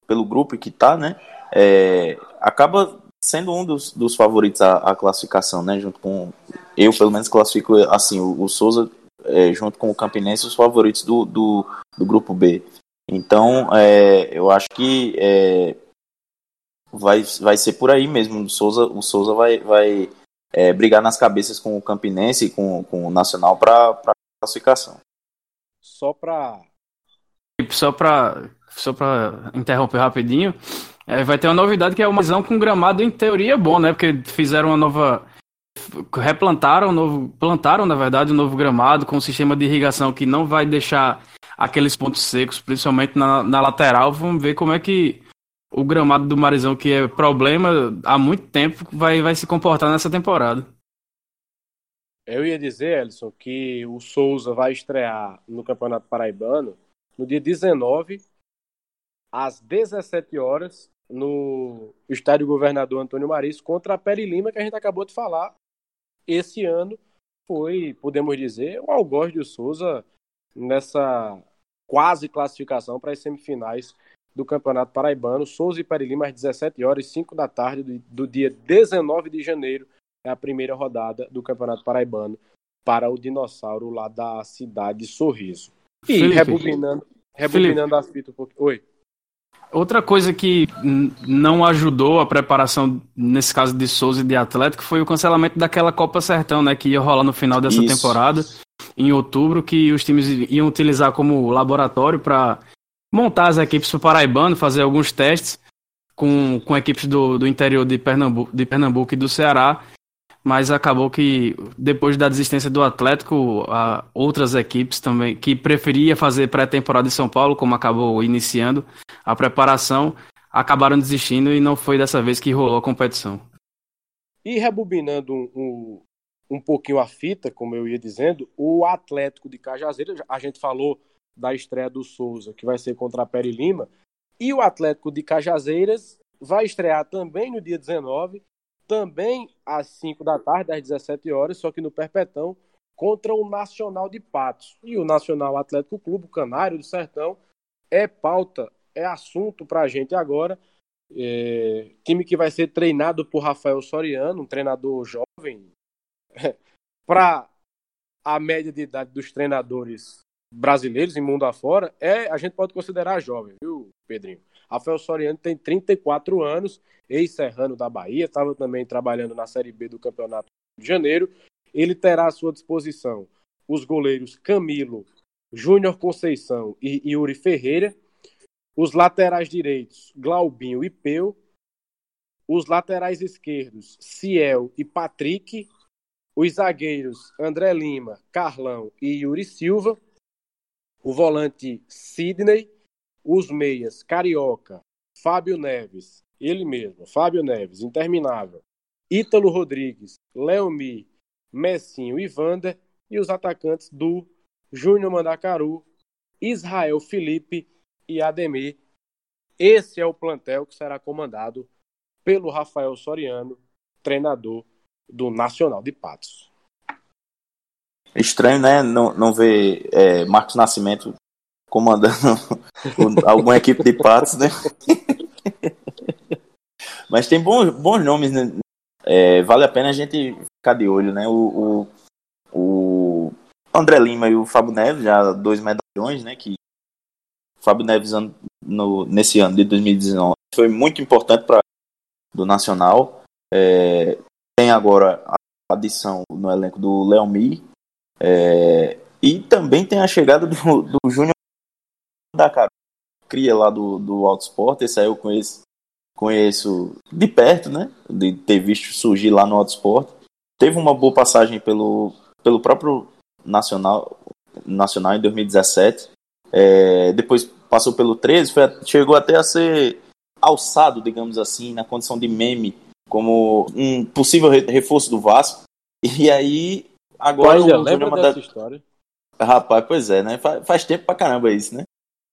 pelo grupo que tá, né? É, acaba sendo um dos, dos favoritos à, à, classificação, né? Junto com. Eu, pelo menos, classifico assim, o, o Souza, é, junto com o Campinense, os favoritos do, do, do grupo B. Então, é, eu acho que é, vai, vai ser por aí mesmo. O Souza, o Souza vai, vai é, brigar nas cabeças com o Campinense e com, com o Nacional para classificação.
Só para.
Só para só para interromper rapidinho, é, vai ter uma novidade que é uma visão com gramado em teoria bom, né? Porque fizeram uma nova. Replantaram, um novo, plantaram, na verdade, um novo gramado com um sistema de irrigação que não vai deixar aqueles pontos secos, principalmente na, na lateral. Vamos ver como é que o gramado do Marizão, que é problema há muito tempo, vai, vai se comportar nessa temporada.
Eu ia dizer, Elson, que o Souza vai estrear no Campeonato Paraibano no dia 19, às 17 horas, no Estádio Governador Antônio Maris, contra a Peri Lima, que a gente acabou de falar. Esse ano foi, podemos dizer, o algoz de Souza nessa quase classificação para as semifinais do Campeonato Paraibano. Souza e Perilima às 17 horas, 5 da tarde do, do dia 19 de janeiro. É a primeira rodada do Campeonato Paraibano para o dinossauro lá da cidade de Sorriso. E Felipe, rebobinando, rebobinando as fitas um pouquinho. Oi.
Outra coisa que não ajudou a preparação, nesse caso de Souza e de Atlético, foi o cancelamento daquela Copa Sertão, né? Que ia rolar no final dessa Isso. temporada, em outubro, que os times iam utilizar como laboratório para montar as equipes para o Paraibano, fazer alguns testes com, com equipes do, do interior de Pernambuco, de Pernambuco e do Ceará, mas acabou que depois da desistência do Atlético, outras equipes também que preferia fazer pré-temporada em São Paulo, como acabou iniciando a preparação, acabaram desistindo e não foi dessa vez que rolou a competição.
E rebobinando um, um, um pouquinho a fita, como eu ia dizendo, o Atlético de Cajazeiras, a gente falou da estreia do Souza, que vai ser contra a Peri Lima. E o Atlético de Cajazeiras vai estrear também no dia 19, também às 5 da tarde, às 17 horas, só que no Perpetão, contra o Nacional de Patos. E o Nacional Atlético Clube, o Canário do Sertão, é pauta, é assunto para a gente agora. É, time que vai ser treinado por Rafael Soriano, um treinador jovem. <laughs> para a média de idade dos treinadores brasileiros em mundo afora, é, a gente pode considerar jovem, viu, Pedrinho? Rafael Soriano tem 34 anos, ex-serrano da Bahia, estava também trabalhando na Série B do Campeonato de Janeiro. Ele terá à sua disposição os goleiros Camilo, Júnior Conceição e Yuri Ferreira, os laterais direitos Glaubinho e Peu, os laterais esquerdos Ciel e Patrick, os zagueiros André Lima, Carlão e Yuri Silva, o volante Sidney, os meias Carioca, Fábio Neves, ele mesmo, Fábio Neves, interminável, Ítalo Rodrigues, Leomi, Messinho e Vander, e os atacantes do Júnior Mandacaru, Israel Felipe e Ademir. Esse é o plantel que será comandado pelo Rafael Soriano, treinador do Nacional de Patos.
Estranho, né? Não, não ver é, Marcos Nascimento comandando alguma equipe de patos, né? <laughs> Mas tem bons, bons nomes, né? É, vale a pena a gente ficar de olho, né? O, o, o André Lima e o Fábio Neves, já dois medalhões, né? Que o Fábio Neves no, nesse ano de 2019 foi muito importante para do Nacional. É, tem agora a adição no elenco do Leomi. É, e também tem a chegada do, do Júnior da cara. Cria lá do, do Auto Sport. Esse aí eu conheço, conheço de perto, né? De ter visto surgir lá no Auto Sport. Teve uma boa passagem pelo, pelo próprio Nacional, Nacional em 2017. É, depois passou pelo 13, foi, chegou até a ser alçado, digamos assim, na condição de meme, como um possível reforço do Vasco. E aí, agora
Pai, o lembra dessa história?
Rapaz, pois é, né? Faz, faz tempo pra caramba isso, né?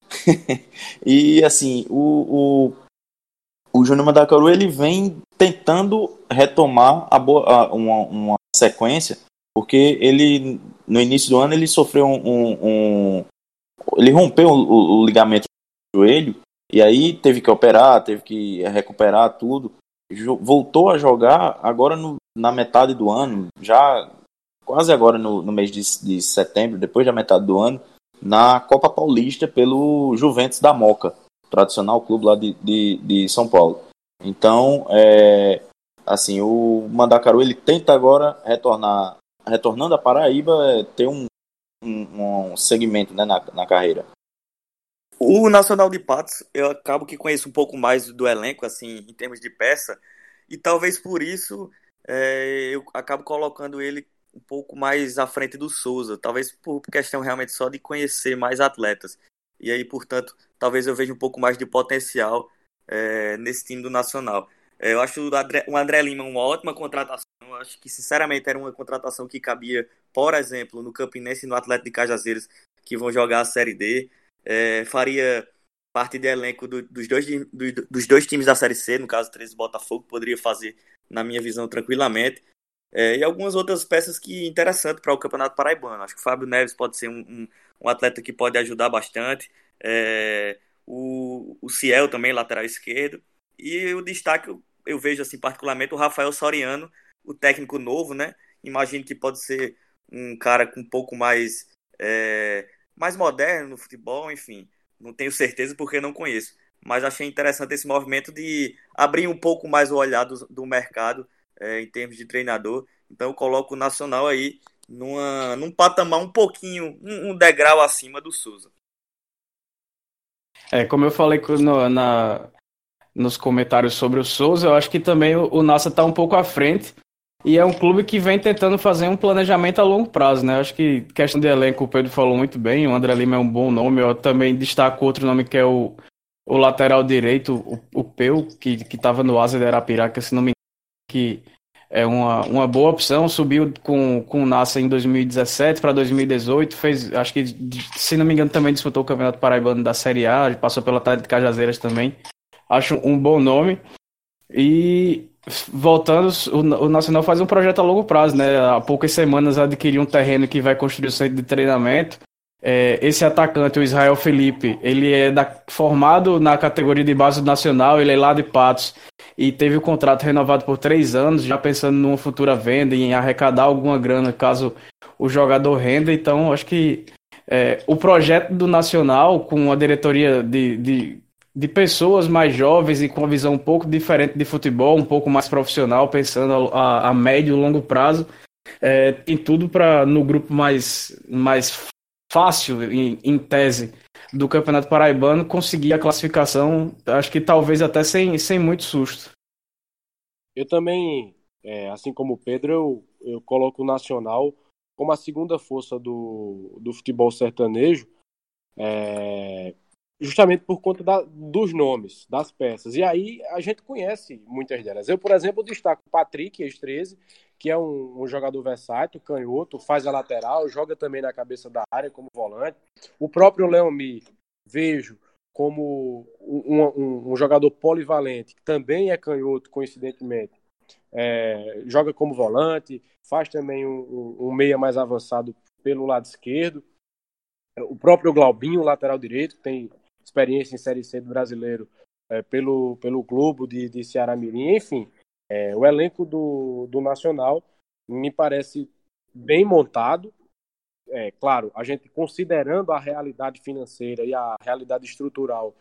<laughs> e assim, o, o, o Júnior Mandacaru ele vem tentando retomar a boa, a, uma, uma sequência, porque ele no início do ano ele sofreu um, um, um ele rompeu o, o, ligamento do joelho e aí teve que operar, teve que recuperar tudo. Voltou a jogar agora no, na metade do ano, já quase agora no, no mês de, de setembro, depois da metade do ano, na Copa Paulista pelo Juventus da Moca, tradicional clube lá de, de, de São Paulo. Então, é, assim, o Mandacaru ele tenta agora retornar, retornando a Paraíba, é, ter um, um, um segmento né, na, na carreira.
O Nacional de Patos, eu acabo que conheço um pouco mais do elenco, assim, em termos de peça, e talvez por isso é, eu acabo colocando ele um pouco mais à frente do Souza, talvez por questão realmente só de conhecer mais atletas. E aí, portanto, talvez eu veja um pouco mais de potencial é, nesse time do Nacional. É, eu acho o André, o André Lima uma ótima contratação. Eu acho que, sinceramente, era uma contratação que cabia, por exemplo, no Campinense e no Atlético de Cajazeiras, que vão jogar a Série D é, faria parte de elenco do, dos, dois, do, dos dois times da Série C, no caso 13 Botafogo, poderia fazer, na minha visão, tranquilamente. É, e algumas outras peças que interessante para o Campeonato Paraibano. Acho que o Fábio Neves pode ser um, um, um atleta que pode ajudar bastante. É, o, o Ciel também, lateral esquerdo. E o destaque, eu, eu vejo assim, particularmente, o Rafael Soriano, o técnico novo, né? Imagino que pode ser um cara com um pouco mais é, mais moderno no futebol, enfim. Não tenho certeza porque não conheço. Mas achei interessante esse movimento de abrir um pouco mais o olhar do, do mercado é, em termos de treinador. Então eu coloco o Nacional aí numa, num patamar um pouquinho, um, um degrau acima do Souza.
É, como eu falei no, na, nos comentários sobre o Souza, eu acho que também o, o Nassa está um pouco à frente. E é um clube que vem tentando fazer um planejamento a longo prazo, né? Acho que questão de elenco, o Pedro falou muito bem, o André Lima é um bom nome, eu também destaco outro nome que é o, o lateral direito, o, o Peu, que estava no Asa de Arapiraca, se não me que é uma, uma boa opção, subiu com, com o Nassa em 2017 para 2018, fez, acho que, se não me engano, também disputou o Campeonato Paraibano da Série A, passou pelo Atlético de Cajazeiras também, acho um bom nome. E voltando, o, o, Nacional faz um projeto a longo prazo, né? Há poucas semanas adquiriu um terreno que vai construir o centro de treinamento. É, esse atacante, o Israel Felipe, ele é da, formado na categoria de base do Nacional, ele é lá de Patos e teve o contrato renovado por três anos, já pensando numa futura venda, em arrecadar alguma grana caso o jogador renda. Então, acho que é, o projeto do Nacional, com a diretoria de, de de pessoas mais jovens e com uma visão um pouco diferente de futebol, um pouco mais profissional, pensando a, a médio e longo prazo. É, tem tudo para, no grupo mais, mais fácil, em, em, tese, do Campeonato Paraibano, conseguir a classificação, acho que talvez até sem, sem muito susto.
Eu também, é, assim como o Pedro, eu, eu coloco o Nacional como a segunda força do, do futebol sertanejo. É, justamente por conta da, dos nomes, das peças. E aí a gente conhece muitas delas. Eu, por exemplo, destaco o Patrick, ex-13, que é um, um, jogador versátil, canhoto, faz a lateral, joga também na cabeça da área como volante. O próprio Leomi, vejo como um, um, um jogador polivalente, que também é canhoto, coincidentemente. É, joga como volante, faz também um meia mais avançado pelo lado esquerdo. O próprio Glaubinho, lateral direito, tem experiência em Série C do brasileiro é, pelo, pelo Globo de, de Ceará Mirim, enfim. É, o elenco do, do Nacional me parece bem montado. É, claro, a gente considerando a realidade financeira e a realidade estrutural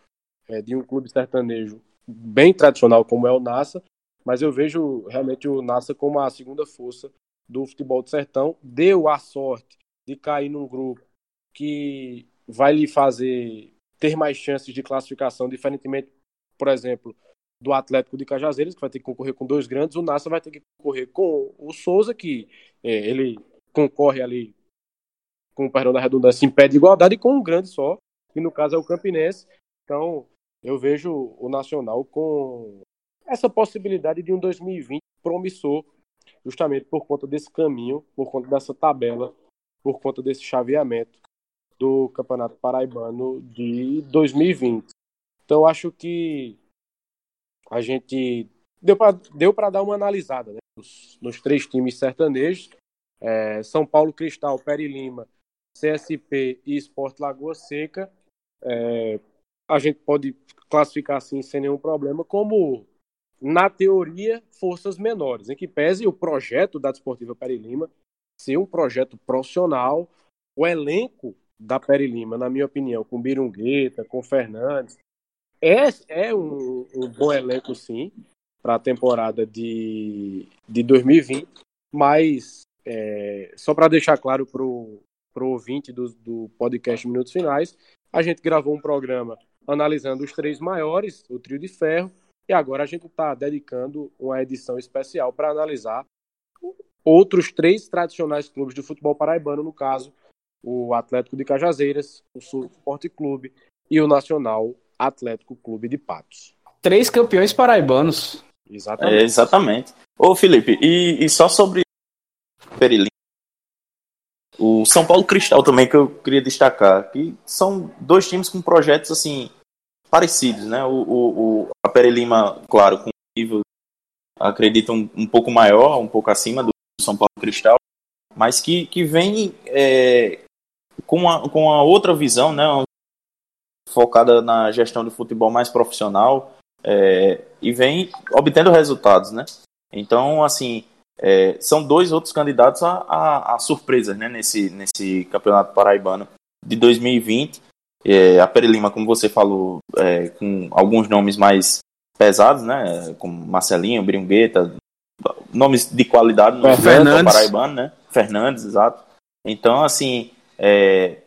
é, de um clube sertanejo bem tradicional como é o Nassa, mas eu vejo realmente o Nassa como a segunda força do futebol do sertão. Deu a sorte de cair num grupo que vai lhe fazer ter mais chances de classificação, diferentemente, por exemplo, do Atlético de Cajazeiras, que vai ter que concorrer com dois grandes, o Nassa vai ter que concorrer com o Souza, que é, ele concorre ali com o perdão da redundância em pé de igualdade, e com um grande só, que no caso é o Campinense. Então, eu vejo o Nacional com essa possibilidade de um 2020 promissor, justamente por conta desse caminho, por conta dessa tabela, por conta desse chaveamento do Campeonato Paraibano de 2020. Então, acho que a gente deu para deu dar uma analisada né, nos, nos, três times sertanejos: é, São Paulo Cristal, Peri Lima, CSP e Esporte Lagoa Seca. É, a gente pode classificar assim sem nenhum problema como na teoria forças menores em que pese o projeto da Desportiva Peri Lima ser um projeto profissional o elenco da Peri Lima na minha opinião com Birungueta com Fernandes. É, é um, um bom elenco, sim, para a temporada de, de 2020, mas é, só para deixar claro para o ouvinte do, do podcast Minutos Finais, a gente gravou um programa analisando os três maiores, o trio de ferro, e agora a gente está dedicando uma edição especial para analisar outros três tradicionais clubes do futebol paraibano, no caso, o Atlético de Cajazeiras, o Sul Esporte Clube e o Nacional Atlético Clube de Patos.
Três campeões paraibanos.
Exatamente. É, exatamente. Ô, Felipe, e, e só sobre Perilim, o São Paulo Cristal também que eu queria destacar, que são dois times com projetos assim parecidos, né? O, o, o a Perelima, claro, com um nível acredito um, um, pouco maior, um pouco acima do São Paulo Cristal, mas que, que vem é, com, a, com a outra visão, né? focada na gestão do futebol mais profissional é, e vem obtendo resultados, né? Então, assim, é, são dois outros candidatos a, a, a, surpresas né, nesse, nesse campeonato paraibano de 2020. É, a Perilima, como você falou, é, com alguns nomes mais pesados, né? Como Marcelinho, Bringueta, nomes de qualidade no
Fernandes.
paraibano, né? Fernandes, exato. Então, assim, é,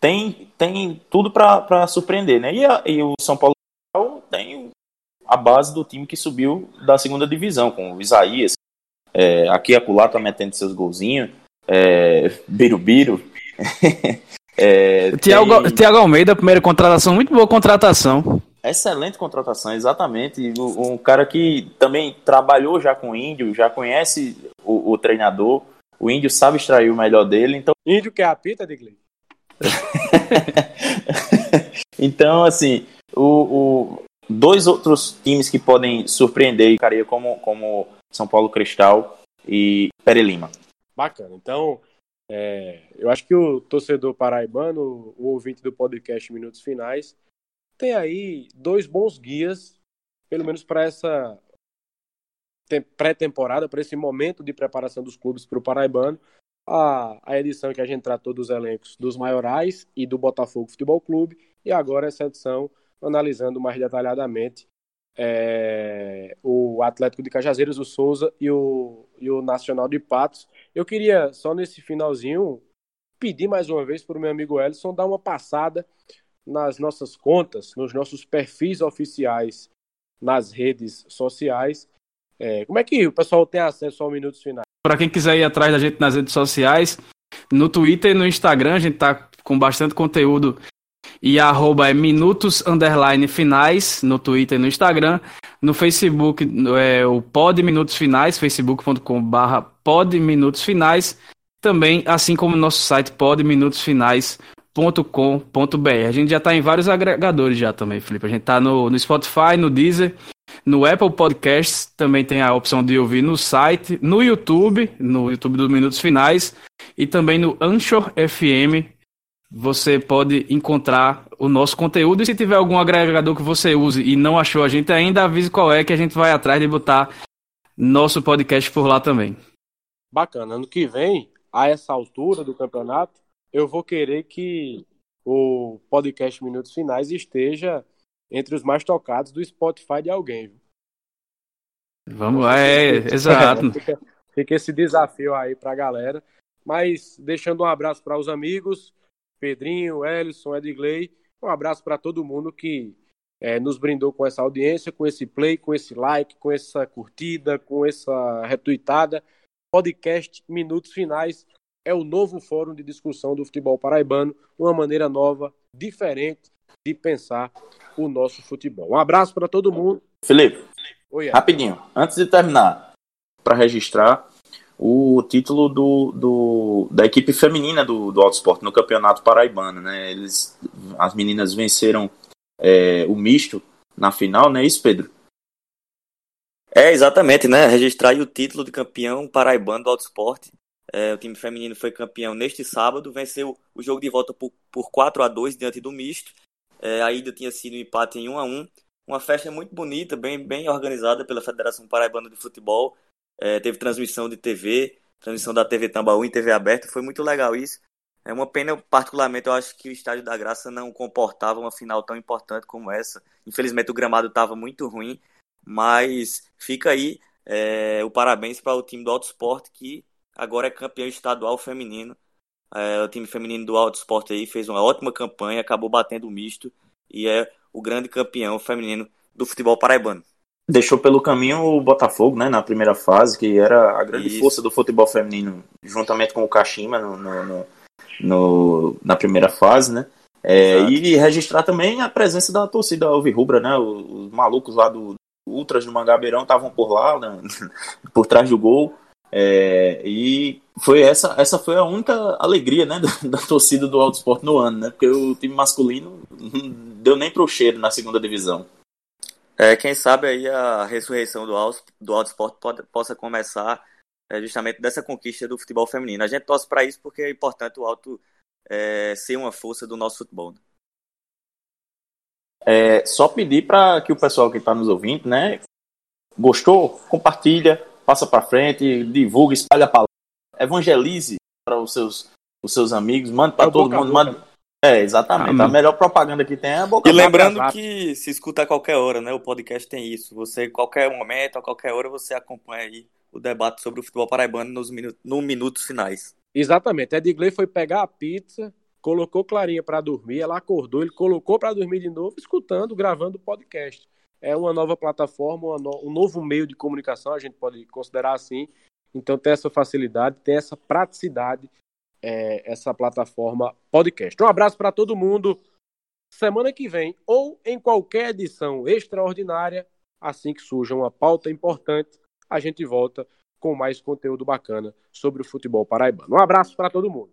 tem, tem tudo para surpreender, né? E, a, e, o São Paulo tem a base do time que subiu da segunda divisão, com o Isaías, é, aqui e acolá tá metendo seus golzinhos, é, Birubiru. <laughs>
é, Tiago, tem... Tiago Almeida, primeira contratação, muito boa contratação.
Excelente contratação, exatamente. Um cara que também trabalhou já com o Índio, já conhece o, o treinador. O Índio sabe extrair o melhor dele. Então...
Índio que é a pita, Digley? <laughs>
então, assim, o, o, dois outros times que podem surpreender, cara, como, como São Paulo Cristal e Pere Lima.
Bacana. Então, é, eu acho que o torcedor paraibano, o ouvinte do podcast Minutos Finais, tem aí dois bons guias, pelo menos para essa pré-temporada, para esse momento de preparação dos clubes para o Paraibano, a, a edição que a gente tratou dos elencos dos maiorais e do Botafogo Futebol Clube, e agora essa edição analisando mais detalhadamente é, o Atlético de Cajazeiras, o Souza e o, e o Nacional de Patos. Eu queria, só nesse finalzinho, pedir mais uma vez para o meu amigo Ellison dar uma passada nas nossas contas, nos nossos perfis oficiais nas redes sociais. É, como é que o pessoal tem acesso ao Minutos Finais?
Para quem quiser ir atrás da gente nas redes sociais, no Twitter e no Instagram, a gente tá com bastante conteúdo. E arroba é minutos underline finais no Twitter e no Instagram. No Facebook é o Pod Minutos Finais, facebook.com barra Pod Minutos Finais. Também, assim como no nosso site podminutosfinais.com.br. A gente já está em vários agregadores já também, Felipe. A gente está no, no Spotify, no Deezer, no Apple Podcasts também tem a opção de ouvir no site, no YouTube, no YouTube dos Minutos Finais e também no Anchor FM. Você pode encontrar o nosso conteúdo e se tiver algum agregador que você use e não achou a gente ainda, avise qual é que a gente vai atrás de botar nosso podcast por lá também.
Bacana. Ano que vem, a essa altura do campeonato, eu vou querer que o podcast Minutos Finais esteja entre os mais tocados do Spotify de alguém.
Vamos lá, é, exato. <laughs>
fica, fica esse desafio aí para a galera. Mas deixando um abraço para os amigos, Pedrinho, Ellison, Edgley, um abraço para todo mundo que é, nos brindou com essa audiência, com esse play, com esse like, com essa curtida, com essa retweetada. Podcast Minutos Finais é o novo fórum de discussão do futebol paraibano, uma maneira nova, diferente de pensar o nosso futebol. Um abraço para todo mundo.
Felipe, Oi, rapidinho, antes de terminar, para registrar o título do, do, da equipe feminina do, do Autosport no Campeonato Paraibano, né? Eles, as meninas venceram é, o misto na final, não é isso, Pedro?
É, exatamente, né? Registrar o título de campeão paraibano do Autosport. É, o time feminino foi campeão neste sábado, venceu o jogo de volta por, por 4 a 2 diante do misto. É, a ida tinha sido um empate em 1 a 1 Uma festa muito bonita, bem, bem organizada pela Federação Paraibana de Futebol. É, teve transmissão de TV, transmissão da TV Tambaú em TV aberta, foi muito legal isso. É uma pena, particularmente, eu acho que o Estádio da Graça não comportava uma final tão importante como essa. Infelizmente, o gramado estava muito ruim, mas fica aí é, o parabéns para o time do Auto Sport, que agora é campeão estadual feminino. É, o time feminino do Auto Sport aí fez uma ótima campanha, acabou batendo o misto e é o grande campeão feminino do futebol paraibano
deixou pelo caminho o Botafogo, né, na primeira fase, que era a grande Isso. força do futebol feminino, juntamente com o Kashima no, no, no na primeira fase, né? É, e registrar também a presença da torcida Alvirrubra, né? Os, os malucos lá do Ultras do Mangabeirão estavam por lá, né? <laughs> por trás do gol. É, e foi essa, essa foi a única alegria, né, <laughs> da, da torcida do Alto Esporte no ano, né? Porque o time masculino não deu nem pro cheiro na segunda divisão.
É, quem sabe aí a ressurreição do Auto, do auto Sport pode, possa começar é, justamente dessa conquista do futebol feminino. A gente torce para isso porque é importante o Alto é, ser uma força do nosso futebol. Né?
É, só pedir para que o pessoal que está nos ouvindo, né, gostou, compartilha, passa para frente, divulga, espalha a palavra, evangelize para os seus, os seus amigos, manda para é todo mundo, manda? É, exatamente. Ah, a melhor propaganda que tem é a boca
E lembrando que se escuta a qualquer hora, né? O podcast tem isso. Você, qualquer momento, a qualquer hora, você acompanha aí o debate sobre o futebol paraibano nos minutos, no minutos finais.
Exatamente. Edgley foi pegar a pizza, colocou Clarinha para dormir, ela acordou, ele colocou para dormir de novo, escutando, gravando o podcast. É uma nova plataforma, um novo meio de comunicação, a gente pode considerar assim. Então tem essa facilidade, tem essa praticidade é, essa plataforma podcast. Um abraço para todo mundo. Semana que vem, ou em qualquer edição extraordinária, assim que surja uma pauta importante, a gente volta com mais conteúdo bacana sobre o futebol paraibano. Um abraço para todo mundo.